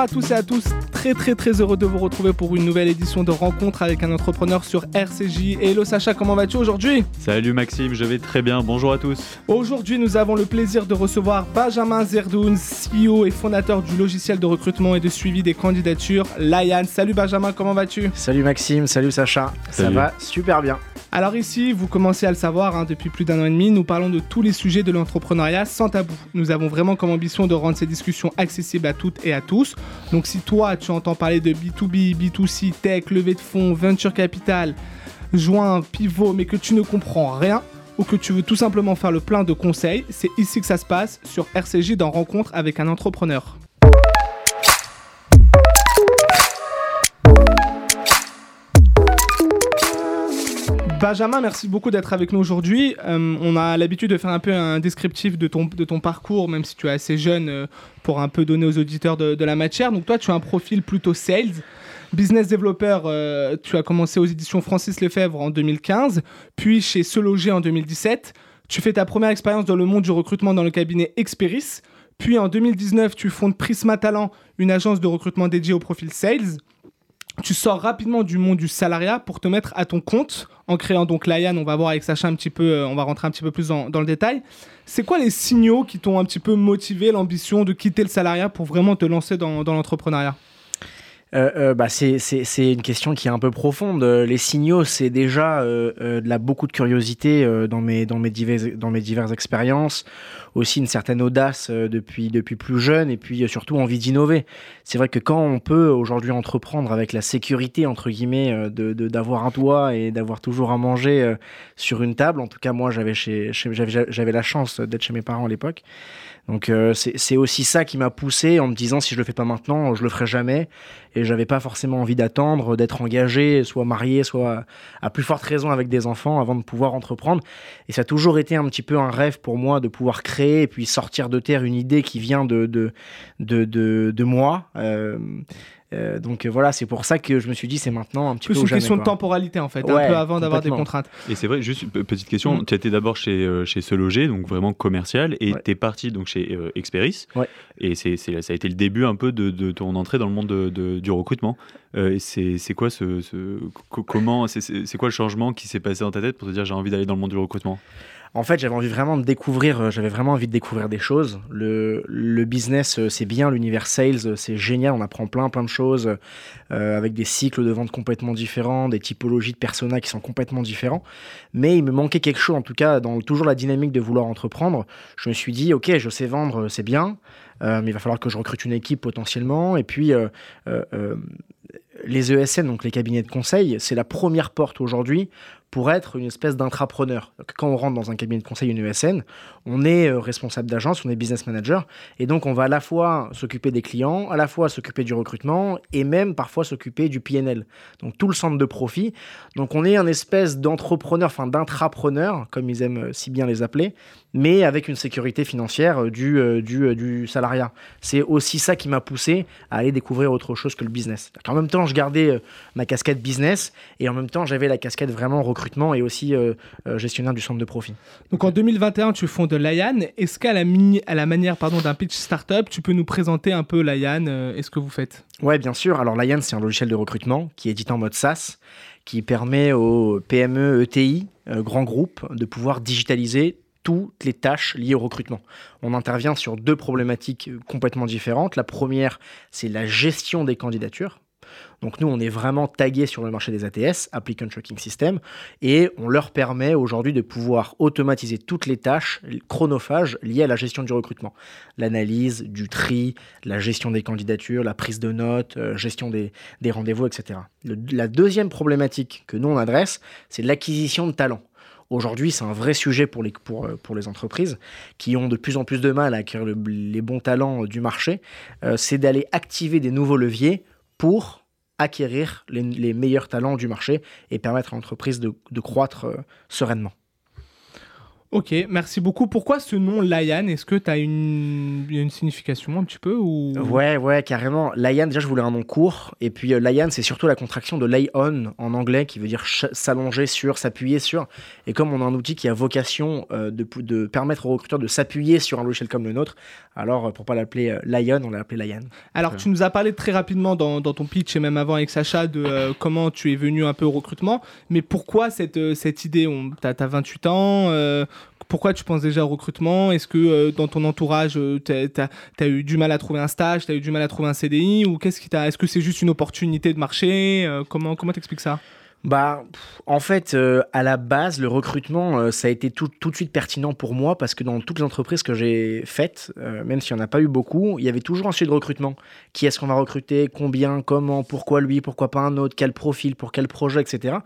Bonjour à tous et à tous, très très très heureux de vous retrouver pour une nouvelle édition de Rencontre avec un entrepreneur sur RCJ. Hello Sacha, comment vas-tu aujourd'hui? Salut Maxime, je vais très bien, bonjour à tous. Aujourd'hui nous avons le plaisir de recevoir Benjamin Zerdoun, CEO et fondateur du logiciel de recrutement et de suivi des candidatures, Layan. Salut Benjamin, comment vas-tu? Salut Maxime, salut Sacha, ça va super bien. Alors ici, vous commencez à le savoir, hein, depuis plus d'un an et demi, nous parlons de tous les sujets de l'entrepreneuriat sans tabou. Nous avons vraiment comme ambition de rendre ces discussions accessibles à toutes et à tous. Donc si toi, tu entends parler de B2B, B2C, tech, levée de fonds, venture capital, joint, pivot, mais que tu ne comprends rien, ou que tu veux tout simplement faire le plein de conseils, c'est ici que ça se passe, sur RCJ dans Rencontre avec un entrepreneur. Benjamin, merci beaucoup d'être avec nous aujourd'hui. Euh, on a l'habitude de faire un peu un descriptif de ton, parcours, même si tu es assez jeune, euh, pour un peu donner aux auditeurs de, la matière. Donc toi, tu as un profil plutôt sales. Business developer, euh, tu as commencé aux éditions Francis Lefebvre en 2015, puis chez Se Loger en 2017. Tu fais ta première expérience dans le monde du recrutement dans le cabinet Experis. Puis en 2019, tu fondes Prisma Talent, une agence de recrutement dédiée au profil sales. Tu sors rapidement du monde du salariat pour te mettre à ton compte en créant donc Layan. On va voir avec Sacha un petit peu, euh, on va rentrer un petit peu plus dans, le détail. C'est quoi les signaux qui t'ont un petit peu motivé l'ambition de quitter le salariat pour vraiment te lancer dans l'entrepreneuriat? Euh, euh, bah, c'est, une question qui est un peu profonde. Euh, Les signaux, c'est déjà euh, euh, de la beaucoup de curiosité euh, dans, mes, dans, mes divers, dans mes diverses expériences, aussi une certaine audace depuis, depuis plus jeune, et puis surtout envie d'innover. C'est vrai que quand on peut aujourd'hui entreprendre avec la sécurité, entre guillemets, de, d'avoir un toit et d'avoir toujours à manger sur une table, en tout cas moi j'avais, chez, chez- j'avais la chance d'être chez mes parents à l'époque, donc euh, c'est aussi ça qui m'a poussé en me disant si je le fais pas maintenant, je le ferai jamais. Et j'avais pas forcément envie d'attendre, d'être engagé, soit marié, soit à plus forte raison avec des enfants avant de pouvoir entreprendre. Et ça a toujours été un petit peu un rêve pour moi de pouvoir créer et puis sortir de terre une idée qui vient de, de, de, de, de moi. Euh, euh, donc euh, voilà, c'est pour ça que je me suis dit c'est maintenant un petit Plus peu une question de temporalité en fait, Ouais, un peu avant d'avoir des contraintes. Et c'est vrai, juste petite question, Mm. tu étais d'abord chez, euh, chez Se Loger, donc vraiment commercial, et Ouais. tu es parti donc chez euh, Experis, Ouais. et c'est, c'est- ça a été le début un peu de, de ton entrée dans le monde de- de- du recrutement. Euh, et c'est, c'est quoi ce, ce- co- comment, c'est quoi le changement qui s'est passé dans ta tête pour te dire j'ai envie d'aller dans le monde du recrutement? En fait, j'avais envie vraiment de découvrir, euh, j'avais vraiment envie de découvrir des choses. Le, business, euh, c'est bien, l'univers sales, euh, c'est génial, on apprend plein plein de choses avec des cycles de vente complètement différents, des typologies de personas qui sont complètement différents. Mais il me manquait quelque chose, en tout cas, dans toujours la dynamique de vouloir entreprendre. Je me suis dit, ok, je sais vendre, c'est bien, mais il va falloir que je recrute une équipe potentiellement. Et puis, les ESN, donc les cabinets de conseil, c'est la première porte aujourd'hui pour être une espèce d'intrapreneur. Quand on rentre dans un cabinet de conseil, une ESN, on est euh, responsable d'agence, on est business manager, et donc on va à la fois s'occuper des clients, à la fois s'occuper du recrutement, et même parfois s'occuper du PNL, donc tout le centre de profit. Donc on est un espèce d'entrepreneur, enfin d'intrapreneur, comme ils aiment euh, si bien les appeler, mais avec une sécurité financière euh, du, du, du salariat. C'est aussi ça qui m'a poussé à aller découvrir autre chose que le business. En même temps, je gardais ma casquette business, et en même temps, j'avais la casquette vraiment recrutement et aussi euh, euh, gestionnaire du centre de profit. Donc en 2021, tu fondes Layan. Est-ce qu'à la, mini- à la manière pardon, d'un pitch startup, tu peux nous présenter un peu Layan euh, et ce que vous faites? Ouais, bien sûr. Alors, Lion, c'est un logiciel de recrutement qui est édité en mode SaaS, qui permet aux PME, ETI, grands groupes, de pouvoir digitaliser toutes les tâches liées au recrutement. On intervient sur deux problématiques complètement différentes. La première, c'est la gestion des candidatures. Donc nous, on est vraiment tagué sur le marché des ATS, Applicant Tracking System, et on leur permet aujourd'hui de pouvoir automatiser toutes les tâches chronophages liées à la gestion du recrutement. L'analyse, du tri, la gestion des candidatures, la prise de notes, euh, gestion des, des rendez-vous, etc. La deuxième problématique que nous, on adresse, c'est l'acquisition de talents. Aujourd'hui, c'est un vrai sujet pour les, pour, euh, pour les entreprises qui ont de plus en plus de mal à acquérir le- les bons talents euh, du marché. C'est d'aller activer des nouveaux leviers pour acquérir les, meilleurs talents du marché et permettre à l'entreprise de, de croître euh, sereinement. Ok, merci beaucoup. Pourquoi ce nom Layan? Est-ce que tu as une... une signification un petit peu ou... Ouais, ouais, carrément. Layan, déjà, je voulais un nom court. Et puis, euh, Layan, c'est surtout la contraction de lay on en anglais, qui veut dire s'allonger sur, s'appuyer sur. Et comme on a un outil qui a vocation euh, de, de, permettre aux recruteurs de s'appuyer sur un logiciel comme le nôtre, alors euh, pour pas l'appeler Lion, on l'a appelé Layan. Alors, tu nous as parlé très rapidement dans, dans, ton pitch et même avant avec Sacha de comment tu es venu un peu au recrutement. Mais pourquoi cette, cette idée? Tu as, 28 ans pourquoi tu penses déjà au recrutement? Est-ce que euh, dans ton entourage, euh, tu as, eu du mal à trouver un stage, tu as eu du mal à trouver un CDI Ou qu'est-ce qui Est-ce que c'est juste une opportunité de marché? Euh, Comment comment t'expliques ça? Bah, en fait, euh, à la base, le recrutement, euh, ça a été tout, tout, de suite pertinent pour moi parce que dans toutes les entreprises que j'ai faites, euh, même s'il n'y en a pas eu beaucoup, il y avait toujours un sujet de recrutement. Qui est-ce qu'on va recruter? Combien? Comment? Pourquoi lui? Pourquoi pas un autre? Quel profil? Pour quel projet? Etc.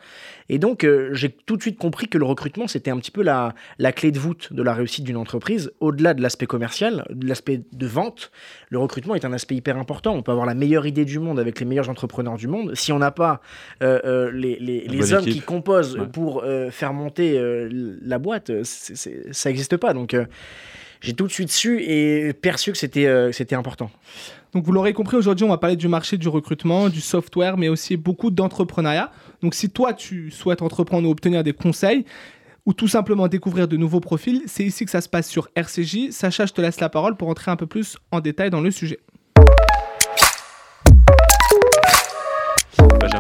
Et donc, j'ai tout de suite compris que le recrutement, c'était un petit peu la, la clé de voûte de la réussite d'une entreprise. Au-delà de l'aspect commercial, de l'aspect de vente, le recrutement est un aspect hyper important. On peut avoir la meilleure idée du monde avec les meilleurs entrepreneurs du monde. Si on n'a pas les les, hommes qui composent pour euh, faire monter euh, la boîte, euh, ça n'existe pas. Donc j'ai tout de suite su et perçu que c'était c'était important. Donc vous l'aurez compris, aujourd'hui on va parler du marché du recrutement, du software, mais aussi beaucoup d'entrepreneuriat. Donc si toi tu souhaites entreprendre ou obtenir des conseils, ou tout simplement découvrir de nouveaux profils, c'est ici que ça se passe sur RCJ. Sacha, je te laisse la parole pour entrer un peu plus en détail dans le sujet.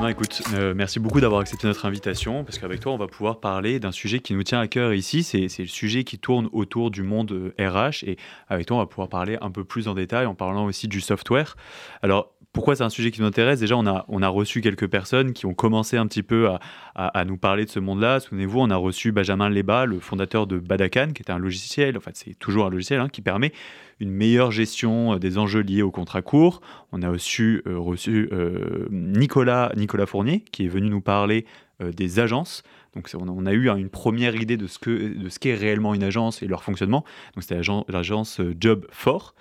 Écoute, euh, merci beaucoup d'avoir accepté notre invitation, parce qu'avec toi, on va pouvoir parler d'un sujet qui nous tient à cœur ici. C'est le sujet qui tourne autour du monde RH, euh, et avec toi, on va pouvoir parler un peu plus en détail en parlant aussi du software. Alors, pourquoi c'est un sujet qui nous intéresse? Déjà, on a, reçu quelques personnes qui ont commencé un petit peu à, nous parler de ce monde-là. Souvenez-vous, on a reçu Benjamin Leba, le fondateur de Badakan, qui est un logiciel, en fait, c'est toujours un logiciel hein, qui permet une meilleure gestion euh, des enjeux liés au contrat court. On a aussi euh, reçu euh, Nicolas, Nicolas Fournier, qui est venu nous parler des agences. Donc on a eu une première idée de ce que de ce qu'est réellement une agence et leur fonctionnement. Donc c'était l'agence euh, Job Fort.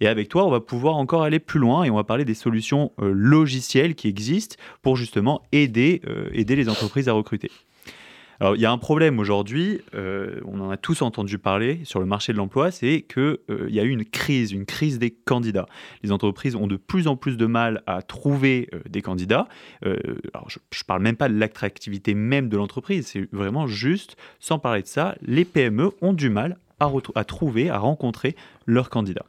Et avec toi, on va pouvoir encore aller plus loin et on va parler des solutions euh, logicielles qui existent pour justement aider euh, aider les entreprises à recruter. Alors, il y a un problème aujourd'hui, euh, on en a tous entendu parler sur le marché de l'emploi, c'est qu'il euh, y a eu une crise, une crise des candidats. Les entreprises ont de plus en plus de mal à trouver euh, des candidats. alors, je ne parle même pas de l'attractivité même de l'entreprise, c'est vraiment juste, sans parler de ça, les PME ont du mal à, à trouver, à rencontrer leurs candidats.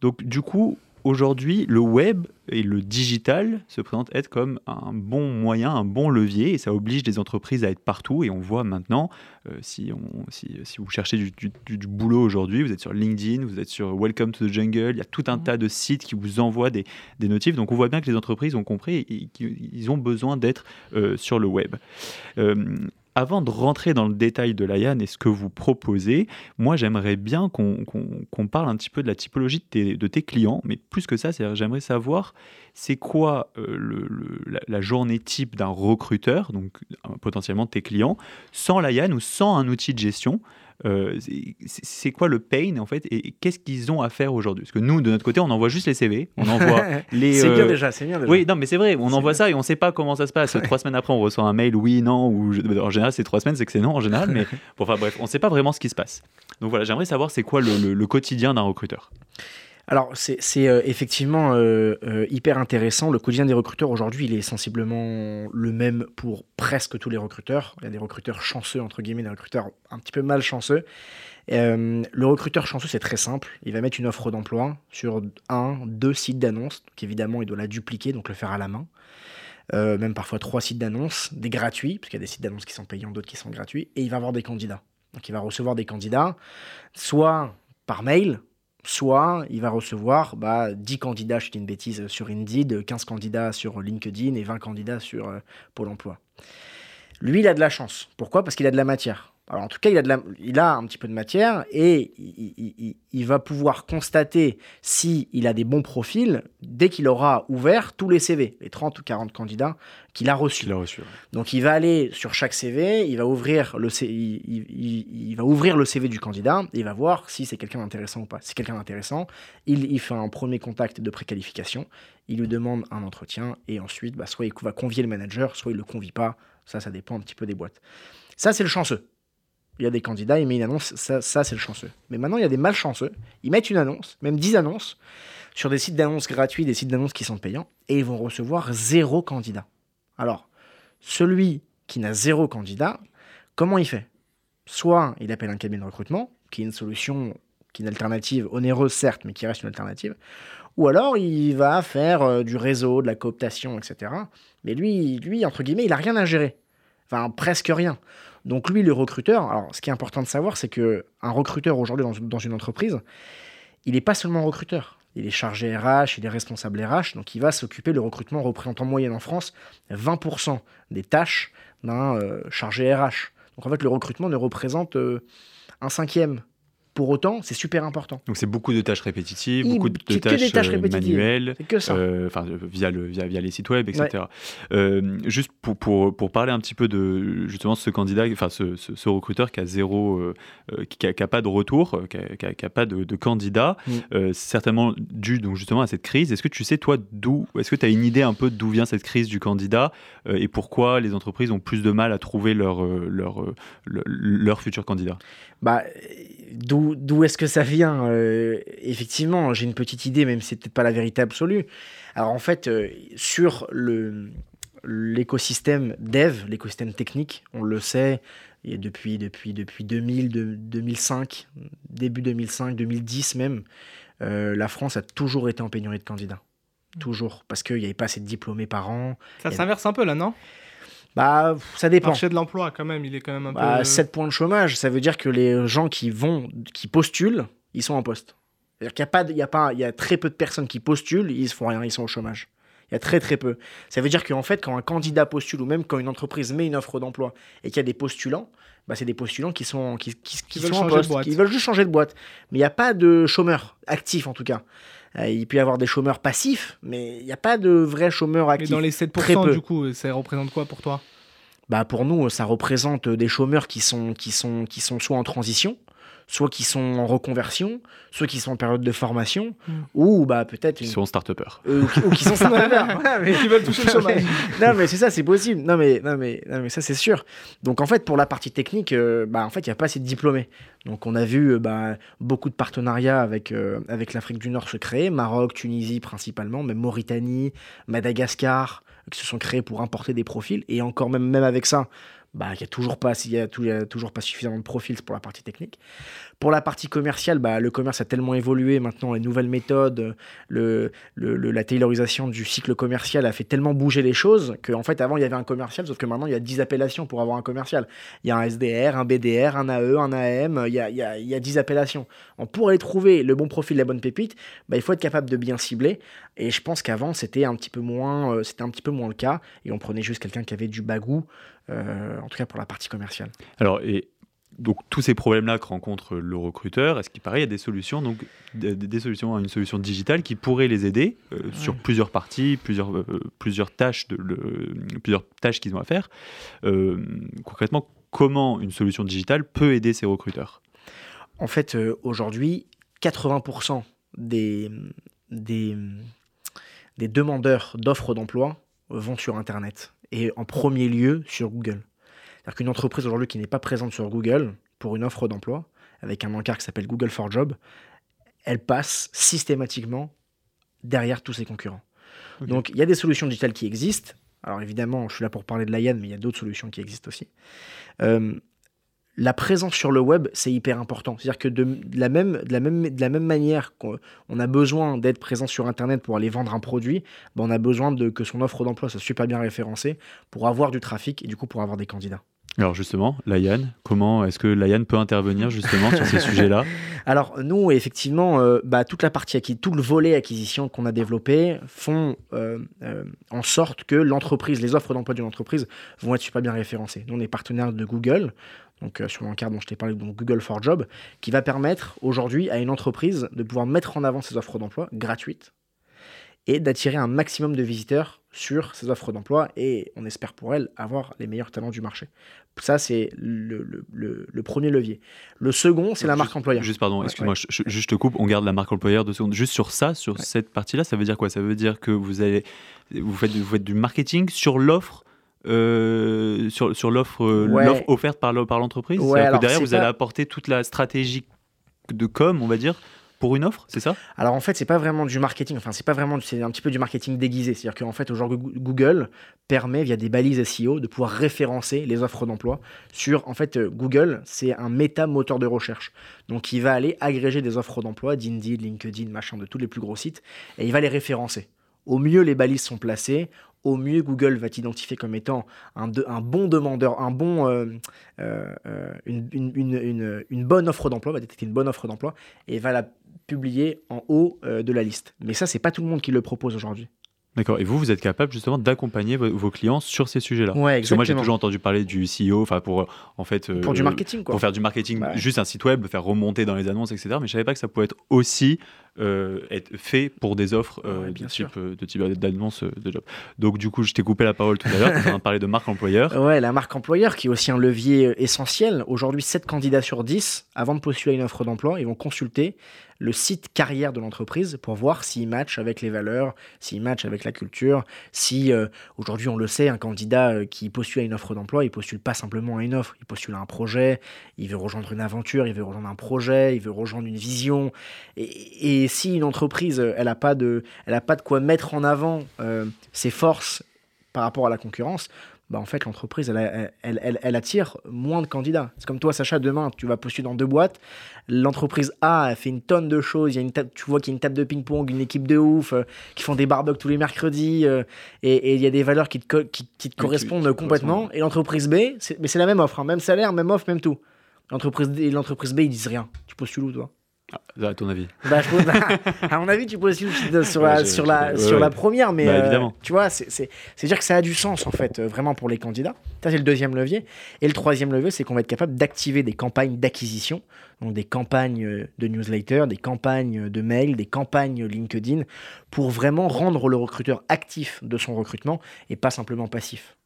Donc, du coup, aujourd'hui, le web et le digital se présentent être comme un bon moyen, un bon levier, et ça oblige les entreprises à être partout. Et on voit maintenant, euh, si, on, si, vous cherchez du, du, boulot aujourd'hui, vous êtes sur LinkedIn, vous êtes sur Welcome to the Jungle, il y a tout un mmh. tas de sites qui vous envoient des, des, notifs. Donc on voit bien que les entreprises ont compris et qu'ils ont besoin d'être euh, sur le web. Euh, avant de rentrer dans le détail de l'AYAN et ce que vous proposez, moi j'aimerais bien qu'on parle un petit peu de la typologie de tes, clients, mais plus que ça, j'aimerais savoir c'est quoi euh, la, journée type d'un recruteur, donc euh, potentiellement tes clients, sans l'AYAN ou sans un outil de gestion? Euh, c'est quoi le pain en fait et qu'est-ce qu'ils ont à faire aujourd'hui? Parce que nous, de notre côté, on envoie juste les CV, on envoie les. c'est bien déjà, c'est bien déjà. Oui, non, mais c'est vrai, on envoie ça et on ne sait pas comment ça se passe. Trois semaines après, on reçoit un mail, oui, non, ou en général, c'est trois semaines, c'est que c'est non en général, mais enfin bref, on ne sait pas vraiment ce qui se passe. Donc voilà, j'aimerais savoir c'est quoi le quotidien d'un recruteur? Alors, c'est euh, effectivement euh, euh, hyper intéressant. Le quotidien des recruteurs aujourd'hui, il est sensiblement le même pour presque tous les recruteurs. Il y a des recruteurs chanceux, entre guillemets, des recruteurs un petit peu malchanceux. le recruteur chanceux, c'est très simple. Il va mettre une offre d'emploi sur un, deux sites d'annonces. Évidemment, il doit la dupliquer, donc le faire à la main. même parfois trois sites d'annonces, des gratuits, parce qu'il y a des sites d'annonces qui sont payants, d'autres qui sont gratuits, et il va avoir des candidats. Donc il va recevoir des candidats, soit par mail, soit il va recevoir bah, 10 candidats, je dis une bêtise, sur Indeed, 15 candidats sur LinkedIn et 20 candidats sur euh, Pôle Emploi. Lui, il a de la chance. Pourquoi? Parce qu'il a de la matière. Alors en tout cas, il a, de il a un petit peu de matière et il, va pouvoir constater s'il il a des bons profils dès qu'il aura ouvert tous les CV, les 30 ou 40 candidats qu'il a reçus. Donc il va aller sur chaque CV, il va ouvrir le, il, va ouvrir le CV du candidat et il va voir si c'est quelqu'un d'intéressant ou pas. Si c'est quelqu'un d'intéressant, il, fait un premier contact de préqualification, il lui demande un entretien et ensuite, bah, soit il va convier le manager, soit il ne le convie pas. Ça, ça dépend un petit peu des boîtes. Ça, c'est le chanceux. Il y a des candidats, il met une annonce, ça, ça c'est le chanceux. Mais maintenant, il y a des malchanceux, ils mettent une annonce, même 10 annonces, sur des sites d'annonces gratuits, des sites d'annonces qui sont payants, et ils vont recevoir zéro candidat. Alors, celui qui n'a zéro candidat, comment il fait? Soit il appelle un cabinet de recrutement, qui est une solution, qui est une alternative onéreuse certes, mais qui reste une alternative, ou alors il va faire euh, du réseau, de la cooptation, etc. Mais lui, lui, entre guillemets, il n'a rien à gérer. Enfin, presque rien. Donc lui, le recruteur, alors ce qui est important de savoir, c'est que un recruteur aujourd'hui dans, dans une entreprise, il n'est pas seulement recruteur. Il est chargé RH, il est responsable RH, donc il va s'occuper, le recrutement représente en moyenne en France 20% des tâches d'un euh, chargé RH. Donc en fait, le recrutement ne représente euh, un cinquième pour autant, c'est super important. Donc c'est beaucoup de tâches répétitives, Il- beaucoup de tâches, des tâches euh, manuelles, C'est que ça. euh, enfin euh, via, le, via, via les sites web, etc. Euh, juste pour, pour, pour parler un petit peu de justement ce candidat, enfin ce, ce, ce recruteur qui a zéro, euh, qui, a, qui a pas de retour, qui a, qui a- qui a pas de, de candidat, Mm. c'est certainement dû donc justement à cette crise. Est-ce que tu sais toi d'où, est-ce que tu as une idée un peu d'où vient cette crise du candidat et pourquoi les entreprises ont plus de mal à trouver leur leur le- leur futur candidat? Bah, d'où d'où est-ce que ça vient Euh, Effectivement, j'ai une petite idée, même si c'est peut-être pas la vérité absolue. Alors en fait, euh, sur le l'écosystème dev, l'écosystème technique, on le sait, et depuis depuis depuis 2000, de- 2005, début 2005, 2010 même, euh, la France a toujours été en pénurie de candidats. Toujours, parce qu'il n'y avait pas assez de diplômés par an. Ça s'inverse un peu là, non? Bah, ça Le dépend. marché de l'emploi, quand même, il est quand même un Bah, peu. 7 points de chômage, ça veut dire que les gens qui vont, qui postulent, ils sont en poste. C'est-à-dire qu'il y a pas, de- il y a pas, il y a très peu de personnes qui postulent, ils se font rien, ils sont au chômage. Il y a très très peu. Ça veut dire qu'en fait, quand un candidat postule ou même quand une entreprise met une offre d'emploi et qu'il y a des postulants, bah, c'est des postulants qui sont, qui, qui- qui veulent sont en poste, qui veulent juste changer de boîte. Mais il n'y a pas de chômeurs actifs en tout cas. Euh, il peut y avoir des chômeurs passifs, mais il n'y a pas de vrais chômeurs Mais actifs. dans les Très 7%, peu. du coup, ça représente quoi pour toi? Bah pour nous, ça représente des chômeurs qui sont, qui sont, qui sont soit en transition, soit qui sont en reconversion, soit qui sont en période de formation, Mm. ou bah peut-être Qui une- sont start euh, ou qui- ou qui sont start-upers. Ouais, mais- Qui veulent toucher le chômage. non mais c'est ça, c'est possible. Non mais, non mais, non mais ça c'est sûr. Donc en fait pour la partie technique, euh, bah en fait il y a pas assez de diplômés. Donc on a vu euh, bah, beaucoup de partenariats avec euh, avec l'Afrique du Nord se créer, Maroc, Tunisie principalement, même Mauritanie, Madagascar, qui se sont créés pour importer des profils. Et encore même même avec ça, bah il y a toujours pas y y a toujours pas suffisamment de profils pour la partie technique. Pour la partie commerciale, bah, le commerce a tellement évolué maintenant, les nouvelles méthodes, le, le- la taylorisation du cycle commercial a fait tellement bouger les choses qu'en fait, avant, il y avait un commercial, sauf que maintenant, il y a 10 appellations pour avoir un commercial. Il y a un SDR, un BDR, un AE, un AM, il y a, il y a- il y a 10 appellations. Donc, pour aller trouver le bon profil, la bonne pépite, bah, il faut être capable de bien cibler. Et je pense qu'avant, c'était un, petit peu moins, euh, c'était un petit peu moins le cas. Et on prenait juste quelqu'un qui avait du bagou, en tout cas pour la partie commerciale. Alors, et donc tous ces problèmes-là que rencontre le recruteur, est-ce qu'il paraît il y a des solutions, donc des, solutions, une solution digitale qui pourrait les aider euh, sur plusieurs parties, plusieurs, euh, plusieurs tâches, de, le- plusieurs tâches qu'ils ont à faire. Euh, concrètement, comment une solution digitale peut aider ces recruteurs? En fait, euh, aujourd'hui, 80% des, des, des demandeurs d'offres d'emploi vont sur Internet et en premier lieu sur Google. C'est-à-dire qu'une entreprise aujourd'hui qui n'est pas présente sur Google pour une offre d'emploi, avec un encart qui s'appelle Google for Job, elle passe systématiquement derrière tous ses concurrents. Donc il y a des solutions digitales qui existent. Alors évidemment, je suis là pour parler de l'AYAN, mais il y a d'autres solutions qui existent aussi. Euh, la présence sur le web, c'est hyper important. C'est-à-dire que de, de la même, de, la même, de la même manière qu'on on a besoin d'être présent sur Internet pour aller vendre un produit, ben on a besoin de, que son offre d'emploi soit super bien référencée pour avoir du trafic et du coup pour avoir des candidats. Alors justement, Layan, comment est-ce que Layan peut intervenir justement sur ces sujets-là? Alors nous, effectivement, euh, bah, toute la partie acquis, tout le volet acquisition qu'on a développé font euh, euh, en sorte que l'entreprise, les offres d'emploi d'une entreprise vont être super bien référencées. Nous, on est partenaire de Google, donc euh, sur l'encart dont je t'ai parlé, donc Google for Job, qui va permettre aujourd'hui à une entreprise de pouvoir mettre en avant ses offres d'emploi gratuites et d'attirer un maximum de visiteurs sur ces offres d'emploi et on espère pour elle avoir les meilleurs talents du marché. Ça, c'est le, le- le- le premier levier. Le second, c'est la Juste- marque employeur. Juste, pardon, Ouais, excuse-moi, je, te coupe, on garde la marque employeur deux secondes. Juste sur ça, sur Ouais. cette partie-là, ça veut dire quoi? Ça veut dire que vous, allez, vous, faites, vous faites du marketing sur l'offre euh, sur, sur l'offre euh, Ouais. offerte par le- par l'entreprise Ouais, derrière, vous allez apporter toute la stratégie de com, on va dire, pour une offre, c'est ça? Alors en fait, c'est pas vraiment du marketing. Enfin, c'est pas vraiment. C'est un petit peu du marketing déguisé. C'est-à-dire qu'en fait, aujourd'hui, Goo- Google permet via des balises SEO de pouvoir référencer les offres d'emploi sur. En fait, euh, Google, c'est un méta moteur de recherche. Donc, il va aller agréger des offres d'emploi d'Indeed, LinkedIn, machin, de tous les plus gros sites, et il va les référencer. Au mieux, les balises sont placées. Au mieux, Google va t'identifier comme étant un, de- un bon demandeur, un bon, euh, euh, euh, une, une- une- une- une bonne offre d'emploi, va détecter une bonne offre d'emploi et va la publier en haut euh, de la liste. Mais ça, c'est pas tout le monde qui le propose aujourd'hui. D'accord. Et vous, vous êtes capable justement d'accompagner vo- vos clients sur ces sujets-là? Ouais, Parce que moi, j'ai exactement. toujours entendu parler du CEO, enfin pour en fait euh, Pour du marketing, quoi. pour faire du marketing, Ouais. juste un site web, faire remonter dans les annonces, etc. Mais je savais pas que ça pouvait être aussi être fait pour des offres euh, Ouais, de, type, euh, de type d'annonce euh, de job. Donc du coup, je t'ai coupé la parole tout à l'heure. Tu as parlé de marque employeur. Ouais, la marque employeur qui est aussi un levier euh, essentiel. Aujourd'hui, 7 candidats sur 10, avant de postuler à une offre d'emploi, ils vont consulter le site carrière de l'entreprise pour voir s'il match avec les valeurs, s'il match avec la culture, si euh, aujourd'hui on le sait, un candidat euh, qui postule à une offre d'emploi, il postule pas simplement à une offre, il postule à un projet, il veut rejoindre une aventure, il veut rejoindre un projet, il veut rejoindre une vision. Et, si une entreprise, euh, elle a pas de, pas de quoi mettre en avant ses forces par rapport à la concurrence, bah en fait, l'entreprise, elle, elle, elle- elle attire moins de candidats. C'est comme toi, Sacha, demain, tu vas postuler dans deux boîtes. L'entreprise A, elle fait une tonne de choses. Il y a une table- tu vois qu'il y a une table de ping-pong, une équipe de ouf, euh, qui font des barbecues tous les mercredis. euh, et, et il y a des valeurs qui te, qui, qui te correspondent qui complètement. Et l'entreprise B, c'est- mais c'est la même offre, hein, même salaire, même offre, même tout. L'entreprise l'entreprise B, ils disent rien. Tu postules où, toi? À ton avis bah, je pose- à mon avis, tu postules sur la, sur la, ouais, sur ouais. la première, mais Bah, euh, évidemment. tu vois, c'est dire que ça a du sens en fait, euh, vraiment pour les candidats. Ça, c'est le deuxième levier. Et le troisième levier, c'est qu'on va être capable d'activer des campagnes d'acquisition, donc des campagnes euh, de newsletter, des campagnes de mail, des campagnes LinkedIn, pour vraiment rendre le recruteur actif de son recrutement et pas simplement passif.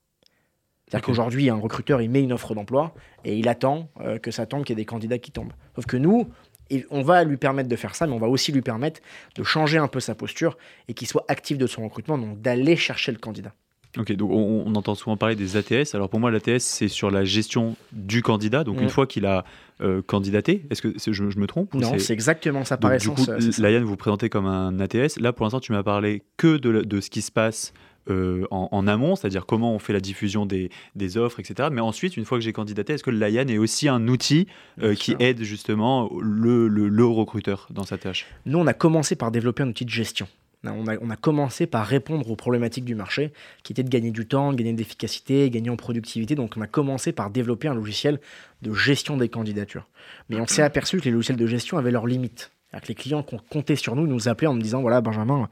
C'est-à-dire qu'aujourd'hui, un recruteur, il met une offre d'emploi et il attend euh, que ça tombe, qu'il y ait des candidats qui tombent. Sauf que nous, et on va lui permettre de faire ça, mais on va aussi lui permettre de changer un peu sa posture et qu'il soit actif de son recrutement, donc d'aller chercher le candidat. Ok, donc on, on entend souvent parler des ATS. Alors pour moi, l'ATS, c'est sur la gestion du candidat. Donc une fois qu'il a euh, candidaté, est-ce que je, je me trompe Non, c'est exactement ça Donc, par du essence. coup, euh, ça. Laïane, vous présentez comme un ATS. Là, pour l'instant, tu m'as parlé que de ce qui se passe euh, en, en amont, c'est-à-dire comment on fait la diffusion des, des offres, etc. Mais ensuite, une fois que j'ai candidaté, est-ce que Laïane est aussi un outil euh, qui sûr. aide justement le, le, le recruteur dans sa tâche? Nous, on a commencé par développer un outil de gestion. On a, on a commencé par répondre aux problématiques du marché, qui étaient de gagner du temps, de gagner de l'efficacité, gagner en productivité. Donc, on a commencé par développer un logiciel de gestion des candidatures. Mais on s'est aperçu que les logiciels de gestion avaient leurs limites. Que les clients compté sur nous nous appelaient en me disant voilà, Benjamin,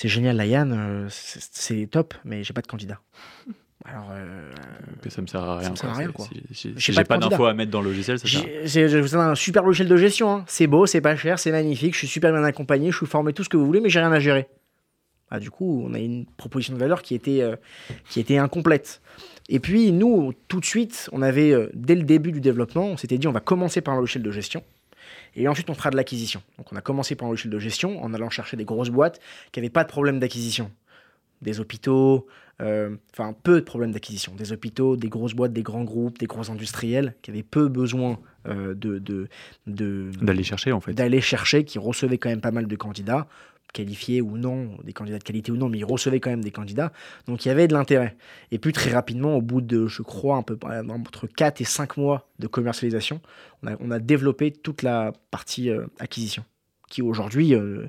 c'est génial, Layanne, euh, c'est top, mais j'ai pas de candidat. Alors, euh, Que ça me sert à rien. me sert à rien, C'est- quoi. Si, J'ai pas d'infos à mettre dans le logiciel, ça sert à rien. J'ai j'ai- je vous donne un super logiciel de gestion. hein. C'est beau, c'est pas cher, c'est magnifique. Je suis super bien accompagné, je suis formé, tout ce que vous voulez, mais j'ai rien à gérer. Ah, du coup, on a une proposition de valeur qui était, euh, qui était incomplète. Et puis, nous, tout de suite, on avait, euh, dès le début du développement, on s'était dit on va commencer par un logiciel de gestion. Et ensuite, on fera de l'acquisition. Donc, on a commencé par un logiciel de gestion en allant chercher des grosses boîtes qui n'avaient pas de problème d'acquisition. Des hôpitaux, euh, enfin, peu de problèmes d'acquisition. Des hôpitaux, des grosses boîtes, des grands groupes, des gros industriels qui avaient peu besoin euh, de, de, de- D'aller chercher, en fait. d'aller chercher, qui recevaient quand même pas mal de candidats, qualifiés ou non, des candidats de qualité ou non, mais ils recevaient quand même des candidats. Donc il y avait de l'intérêt. Et puis très rapidement, au bout de, je crois, un peu, euh, entre 4 et 5 mois de commercialisation, on a, on a développé toute la partie euh, acquisition qui aujourd'hui euh,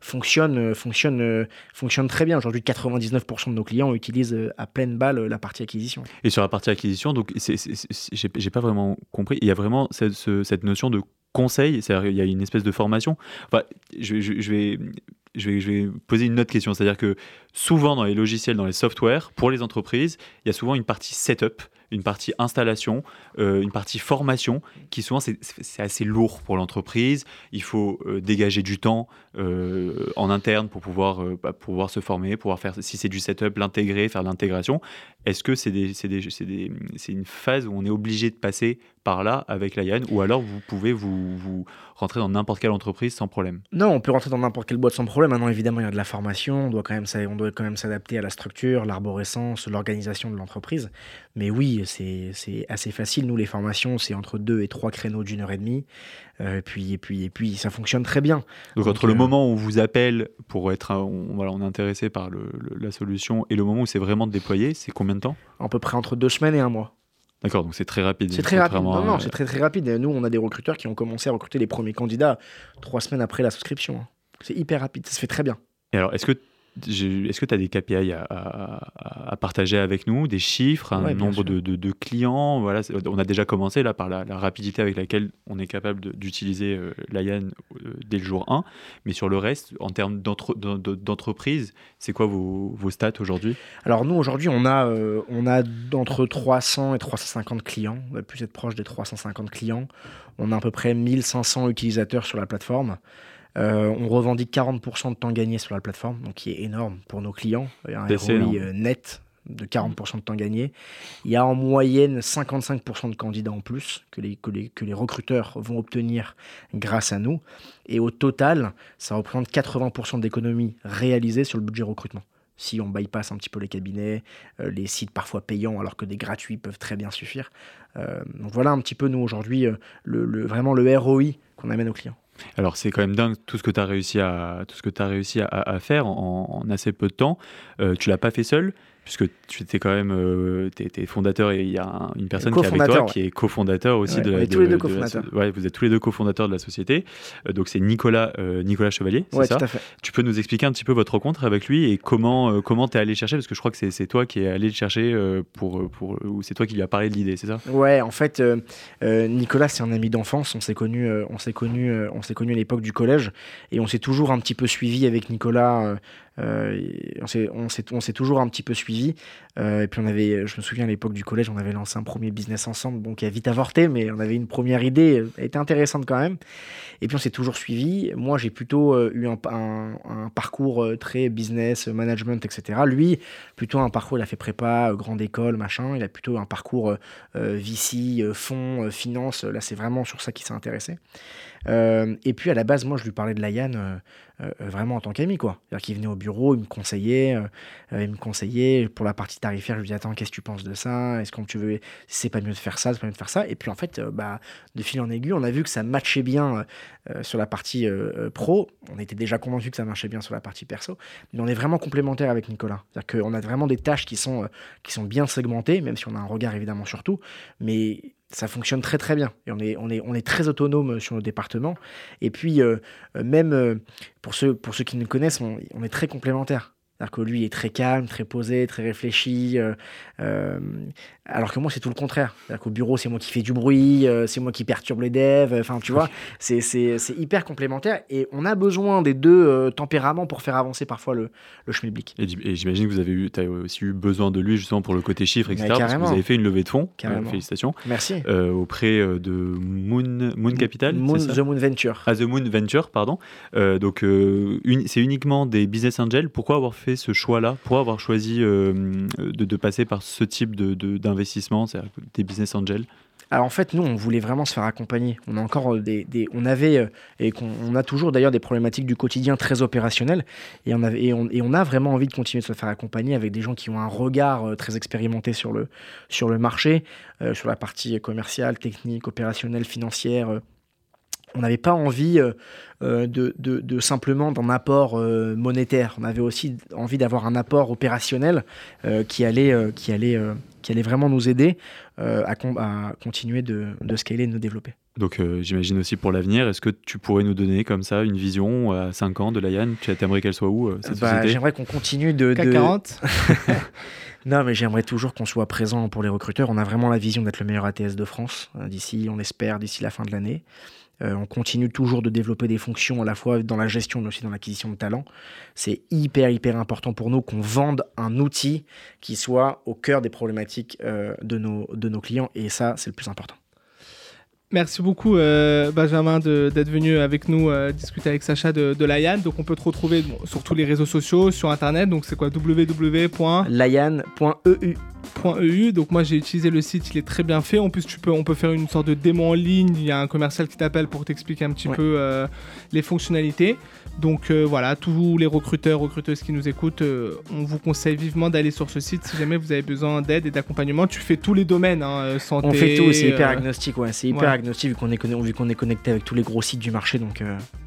fonctionne, fonctionne, fonctionne très bien. Aujourd'hui, 99% de nos clients utilisent à pleine balle la partie acquisition. Et sur la partie acquisition, donc j'ai pas vraiment compris. Il y a vraiment cette, ce- cette notion de conseil, c'est-à-dire il y a une espèce de formation. Enfin, je vais, je, vais, je vais poser une autre question, c'est-à-dire que souvent dans les logiciels, dans les softwares, pour les entreprises, il y a souvent une partie setup, une partie installation, euh, une partie formation, qui souvent c'est assez lourd pour l'entreprise. Il faut euh, dégager du temps euh, en interne pour pouvoir, euh, bah, pouvoir se former, pouvoir faire, si c'est du setup, l'intégrer, faire l'intégration. Est-ce que c'est une phase où on est obligé de passer par là avec la Yann ou alors vous pouvez vous, rentrer dans n'importe quelle entreprise sans problème? Non, on peut rentrer dans n'importe quelle boîte sans problème. Maintenant, évidemment, il y a de la formation, on doit quand même, s'adapter à la structure, l'arborescence, l'organisation de l'entreprise. Mais oui, c'est assez facile. Nous, les formations, c'est entre deux et trois créneaux d'une heure et demie. Euh, et, puis, et, puis, et puis, ça fonctionne très bien. Donc, Donc, entre le euh, moment où on vous appelle pour être, on, voilà, on est intéressé par le- le- la solution et le moment où c'est vraiment déployé, c'est combien de temps? À peu près entre deux semaines et un mois. D'accord, donc c'est très rapide. C'est très rapide. Non, non, c'est très très rapide. Et nous, on a des recruteurs qui ont commencé à recruter les premiers candidats trois semaines après la souscription. hein. C'est hyper rapide, ça se fait très bien. Et alors, est-ce que est-ce que tu as des KPI à, à- à partager avec nous, des chiffres, un Ouais, nombre de, de- de clients voilà, On a déjà commencé là par la, la rapidité avec laquelle on est capable d'utiliser euh, l'AYAN euh, dès le jour 1. Mais sur le reste, en termes d'entre- d'en- de- d'entreprise, c'est quoi vos, vos stats aujourd'hui? Alors nous, aujourd'hui, on a, euh, on a entre 300 et 350 clients. On va plus être proche des 350 clients. On a à peu près 1500 utilisateurs sur la plateforme. Euh, on revendique 40% de temps gagné sur la plateforme, donc qui est énorme pour nos clients. Il y a un ROI énorme. euh, net de 40% de temps gagné. Il y a en moyenne 55% de candidats en plus que les, que, les, que les recruteurs vont obtenir grâce à nous. Et au total, ça représente 80% d'économies réalisées sur le budget recrutement. Si on bypass un petit peu les cabinets, euh, les sites parfois payants alors que des gratuits peuvent très bien suffire. Euh, donc voilà un petit peu nous aujourd'hui euh, le, le- vraiment le ROI qu'on amène aux clients. Alors c'est quand même dingue tout ce que tu as réussi à tout ce que tu réussi à, faire en, en assez peu de temps. Euh, tu l'as pas fait seul puisque tu étais quand même euh, fondateur et il y a un- une personne qui est avec toi qui est cofondateur aussi Ouais, de on la tous les de- deux de la ouais, vous êtes tous les deux cofondateurs de la société. Euh, donc c'est Nicolas euh, Nicolas Chevalier, c'est ça tout à fait. Tu peux nous expliquer un petit peu votre rencontre avec lui et comment euh, comment t'es allé chercher parce que je crois que c'est toi qui es allé le chercher pour pour ou c'est toi qui lui as parlé de l'idée, c'est ça? Ouais, en fait, Nicolas, c'est un ami d'enfance. On s'est connus, euh, on s'est connus, euh, on s'est connus à l'époque du collège, et on s'est toujours un petit peu suivi avec Nicolas. on on s'est, on s'est toujours un petit peu suivi. Euh, et puis on avait, je me souviens à l'époque du collège, on avait lancé un premier business ensemble, bon qui a vite avorté, mais on avait une première idée, euh, elle était intéressante quand même. Et puis on s'est toujours suivi. Moi, j'ai plutôt euh, eu un, parcours euh, très business, euh, management, etc. Lui, plutôt un parcours, il a fait prépa, euh, grande école, machin. Il a plutôt un parcours euh, euh, VC, euh, fonds, euh, finance. Là, c'est vraiment sur ça qu'il s'est intéressé. Euh, et puis à la base, moi, je lui parlais de la Yann euh, euh, vraiment en tant qu'ami, quoi. C'est-à-dire qu'il venait au bureau, il me conseillait, il me conseillait pour la partie tarifaire. Je lui disais attends, qu'est-ce que tu penses de ça? Est-ce que tu veux, c'est pas mieux de faire ça, c'est pas mieux de faire ça? Et puis en fait, bah, de fil en aiguille, on a vu que ça matchait bien sur la partie pro. On était déjà convaincu que ça marchait bien sur la partie perso, mais on est vraiment complémentaires avec Nicolas. C'est-à-dire qu'on a vraiment des tâches qui sont qui sont bien segmentées, même si on a un regard évidemment sur tout, mais ça fonctionne très très bien. On est, on est, on est très autonome sur nos départements. Et puis euh, euh, même euh, pour, ceux, pour ceux qui nous connaissent on, on est très complémentaires c'est-à-dire que lui il est très calme, très posé, très réfléchi, euh, euh, alors que moi c'est tout le contraire. C'est-à-dire qu'au bureau c'est moi qui fais du bruit, euh, c'est moi qui perturbe les devs, enfin tu vois, c'est, c'est, c'est hyper complémentaire et on a besoin des deux tempéraments pour faire avancer parfois le, le schmilblick. Et, j'imagine que vous avez eu, as aussi eu besoin de lui justement pour le côté chiffres, etc. parce que vous avez fait une levée de fonds, félicitations, Merci. auprès de Moon, Moon Capital. Moon, The Moon Venture. Ah, The Moon Venture, pardon. Donc, c'est uniquement des business angels. Pourquoi avoir fait ce choix-là Pourquoi avoir choisi euh, de, passer par ce type de, de- d'investissement, c'est-à-dire des business angels? Alors en fait, nous, on voulait vraiment se faire accompagner. On a encore euh, des, on avait euh, et qu'on on a toujours d'ailleurs des problématiques du quotidien très opérationnelles et on avait et on, a vraiment envie de continuer de se faire accompagner avec des gens qui ont un regard très expérimenté sur le sur le marché, sur la partie commerciale, technique, opérationnelle, financière. On n'avait pas envie euh, euh, de, de- de simplement d'un apport euh, monétaire. On avait aussi envie d'avoir un apport opérationnel qui allait, qui allait, qui allait vraiment nous aider à, con- à continuer de, de scaler et de nous développer. Donc, euh, j'imagine aussi pour l'avenir, est-ce que tu pourrais nous donner comme ça une vision à 5 ans de la Yann Tu aimerais qu'elle soit où, cette Bah, société? j'aimerais qu'on continue de... De- 40 Non, mais j'aimerais toujours qu'on soit présent pour les recruteurs. On a vraiment la vision d'être le meilleur ATS de France d'ici, on espère, d'ici la fin de l'année. Euh, on continue toujours de développer des fonctions à la fois dans la gestion mais aussi dans l'acquisition de talents. C'est hyper, hyper important pour nous qu'on vende un outil qui soit au cœur des problématiques euh, de, nos, de nos clients. Et ça, c'est le plus important. Merci beaucoup euh, Benjamin d'être venu avec nous euh, discuter avec Sacha de, de. Donc on peut te retrouver bon, sur tous les réseaux sociaux, sur internet. Donc c'est quoi? Www. Layan.eu .eu. Donc moi j'ai utilisé le site, il est très bien fait. En plus tu peux, on peut faire une sorte de démo en ligne. Il y a un commercial qui t'appelle pour t'expliquer un petit Ouais. peu euh, les fonctionnalités. Donc euh, voilà, tous les recruteurs, recruteuses qui nous écoutent, euh, on vous conseille vivement d'aller sur ce site si jamais vous avez besoin d'aide et d'accompagnement. Tu fais tous les domaines, hein, euh, santé. On fait tout, c'est hyper agnostique, ouais, c'est hyper ouais. agnostique vu qu'on est, vu qu'on est connecté avec tous les gros sites du marché, donc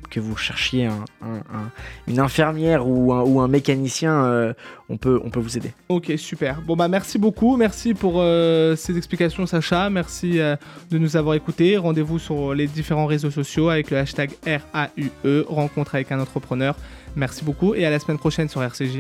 que vous cherchiez un- un- un- une infirmière ou un, mécanicien, euh, on, peut, vous aider. Ok, super. Bon bah merci beaucoup, merci pour euh, ces explications Sacha, merci euh, de nous avoir écoutés. Rendez-vous sur les différents réseaux sociaux avec le hashtag RAUE, rencontre avec un entrepreneur. Merci beaucoup et à la semaine prochaine sur RCJ.